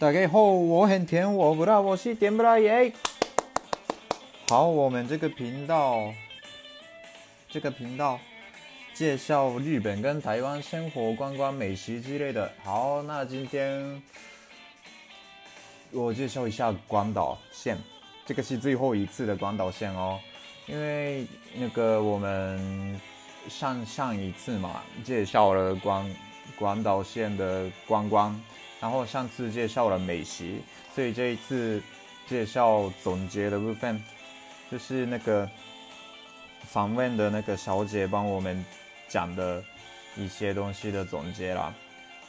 大家好，我很甜，我不知道，我是甜不辣耶。好，我们这个频道，这个频道介绍日本跟台湾生活、观光、美食之类的。好，那今天我介绍一下广岛线，这个是最后一次的广岛线哦，因为那个我们上上一次嘛，介绍了广广岛线的观光，然后上次介绍了美食，所以这一次介绍总结的部分。就是那个访问的那个小姐帮我们讲的一些东西的总结啦。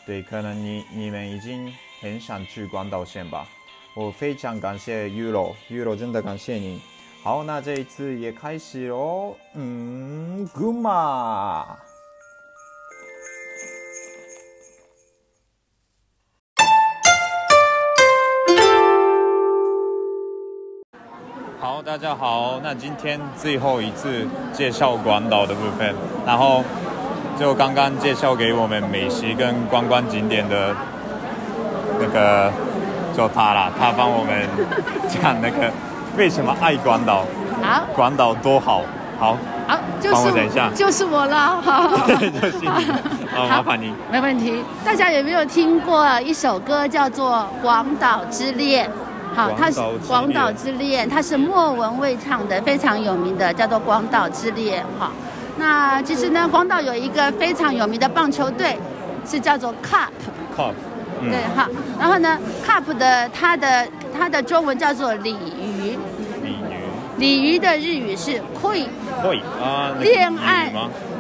对，可能你你们已经很想去广岛线吧？我非常感谢 Euro，Euro 真的感谢你。好，那这一次也开始喽。嗯 good 嘛，Guma。大家好，那今天最后一次介绍广岛的部分，然后就刚刚介绍给我们美食跟观光景点的那个就他啦，他帮我们讲那个为什么爱广岛，好，广岛多好，好，好，就是帮我讲一下，就是我了，好，就是你，好，麻烦你，没问题。大家有没有听过一首歌叫做《广岛之恋》？好，它是《广岛之恋》，它是莫文蔚唱的，非常有名的，叫做《广岛之恋》。哈，那其实呢，广岛有一个非常有名的棒球队，是叫做 Cup。Cup。对，好，然后呢，Cup 的它的它的中文叫做鲤鱼。鲤鱼。鲤鱼的日语是 Koi。Koi 啊。恋爱？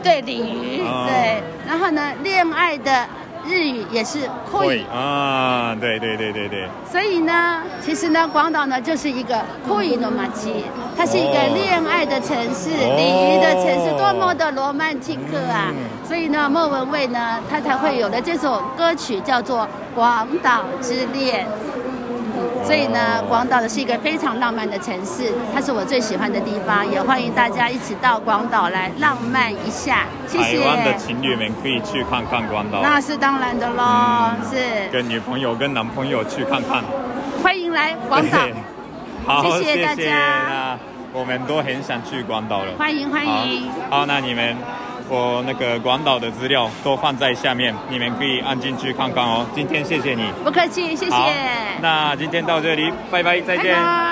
对，鲤鱼。对，然后呢，恋爱的。日语也是会啊，对对对对对。所以呢，其实呢，广岛呢就是一个恋の街，它是一个恋爱的城市，鲤鱼的城市，多么的罗曼蒂克啊！所以呢，莫文蔚呢，他才会有了这首歌曲叫做《广岛之恋》。所以呢，广岛的是一个非常浪漫的城市，它是我最喜欢的地方，也欢迎大家一起到广岛来浪漫一下。谢谢。台湾的情侣们可以去看看广岛，那是当然的喽，嗯、是。跟女朋友、跟男朋友去看看。欢迎来广岛。好，谢谢大家。谢谢，那我们都很想去广岛了。欢迎欢迎好。好，那你们。我那个广岛的资料都放在下面，你们可以按进去看看哦。今天谢谢你，不客气，谢谢。那今天到这里，拜拜，再见。拜拜。